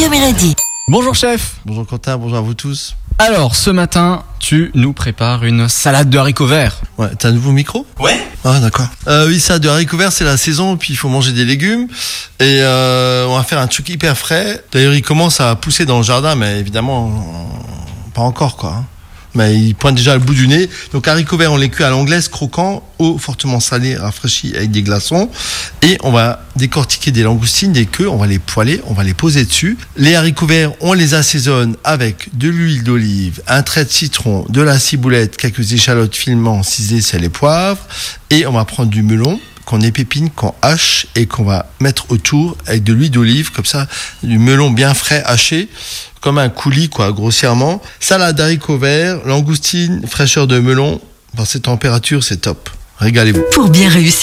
Radio Mélodie. Bonjour chef. Bonjour Quentin, bonjour à vous tous. Alors ce matin, tu nous prépares une salade de haricots verts. Ouais, t'as un nouveau micro Ouais. Ah d'accord. Euh, oui, ça, de haricots verts, c'est la saison, puis il faut manger des légumes. Et euh, on va faire un truc hyper frais. D'ailleurs, il commence à pousser dans le jardin, mais évidemment, pas encore quoi. Il pointe déjà le bout du nez. Donc haricots verts, on les cuit à l'anglaise, croquant, eau fortement salée, rafraîchie avec des glaçons. Et on va décortiquer des langoustines, des queues, on va les poêler, on va les poser dessus. Les haricots verts, on les assaisonne avec de l'huile d'olive, un trait de citron, de la ciboulette, quelques échalotes finement ciselées, sel et poivre. Et on va prendre du melon qu'on épépine, qu'on hache et qu'on va mettre autour avec de l'huile d'olive, comme ça, du melon bien frais haché, comme un coulis, quoi, grossièrement. Salade d'haricots verts, langoustine, fraîcheur de melon. Dans ces températures, c'est top. Régalez-vous. Pour bien réussir.